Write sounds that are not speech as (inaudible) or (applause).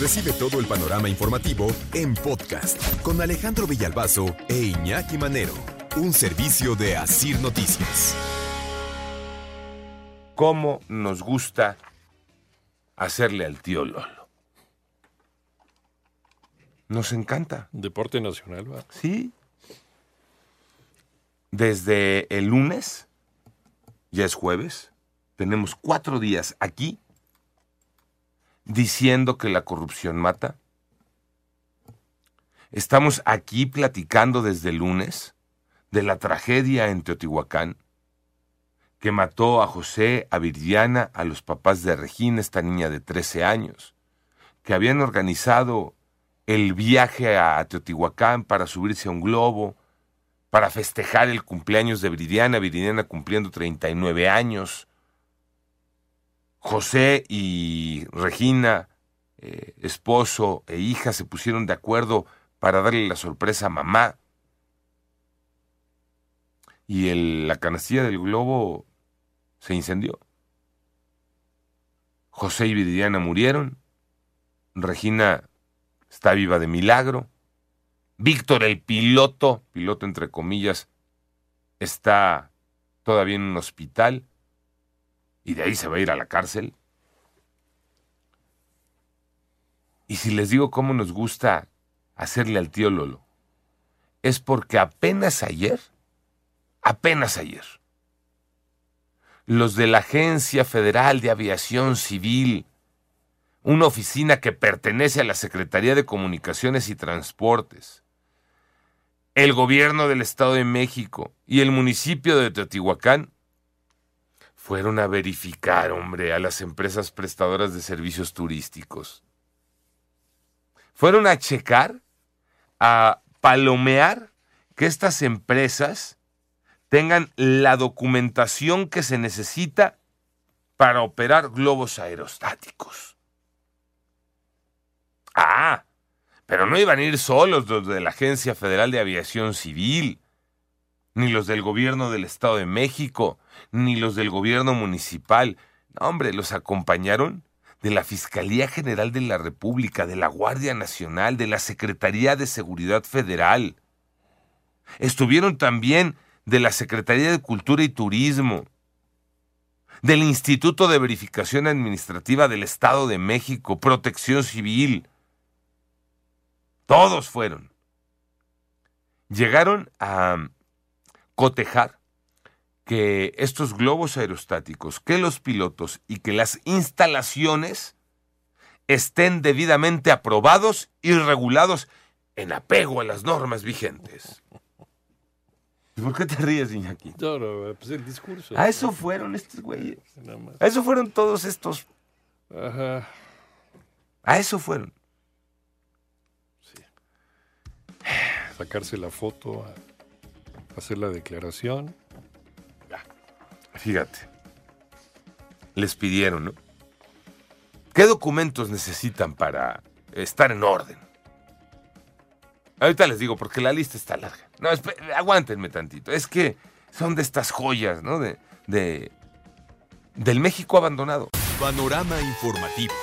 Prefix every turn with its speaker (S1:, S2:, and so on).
S1: Recibe todo el panorama informativo en podcast con Alejandro Villalbazo e Iñaki Manero, un servicio de Asir Noticias.
S2: ¿Cómo nos gusta hacerle al tío Lolo? Nos encanta.
S3: Deporte nacional, ¿va?
S2: Sí. Desde el lunes, ya es jueves, tenemos cuatro días aquí diciendo que la corrupción mata. Estamos aquí platicando desde lunes de la tragedia en Teotihuacán que mató a José, a Viridiana, a los papás de Regina, esta niña de 13 años, que habían organizado el viaje a Teotihuacán para subirse a un globo, para festejar el cumpleaños de Viridiana, Viridiana cumpliendo 39 años. José y Regina, eh, esposo e hija, se pusieron de acuerdo para darle la sorpresa a mamá. Y el- la canastilla del globo se incendió. José y Viridiana murieron. Regina está viva de milagro. Víctor, el piloto, piloto entre comillas, está todavía en un hospital y de ahí se va a ir a la cárcel. Y si les digo cómo nos gusta hacerle al tío Lolo, es porque apenas ayer, apenas ayer, los de la Agencia Federal de Aviación Civil, una oficina que pertenece a la Secretaría de Comunicaciones y Transportes, el gobierno del Estado de México y el municipio de Teotihuacán fueron a verificar, hombre, a las empresas prestadoras de servicios turísticos. Fueron a checar, a palomear que estas empresas tengan la documentación que se necesita para operar globos aerostáticos. Ah, pero no iban a ir solos los de la Agencia Federal de Aviación Civil, ni los del gobierno del Estado de México, ni los del gobierno municipal. No, hombre, los acompañaron de la Fiscalía General de la República, de la Guardia Nacional, de la Secretaría de Seguridad Federal. Estuvieron también de la Secretaría de Cultura y Turismo, del Instituto de Verificación Administrativa del Estado de México, Protección Civil. Todos fueron. Llegaron a cotejar que estos globos aerostáticos, que los pilotos y que las instalaciones estén debidamente aprobados y regulados en apego a las normas vigentes. (laughs) ¿Y ¿Por qué te ríes, Iñaki?
S3: No, no, pues el discurso.
S2: A eso fueron estos güeyes. A eso fueron todos estos.
S3: Ajá.
S2: A eso fueron. (sighs)
S3: Sacarse la foto, a- hacer la declaración.
S2: Fíjate. Les pidieron, ¿no? ¿Qué documentos necesitan para estar en orden? Ahorita les digo, porque la lista está larga. No, aguántenme tantito. Es que son de estas joyas, ¿no? De, de, del México abandonado.
S1: Panorama informativo.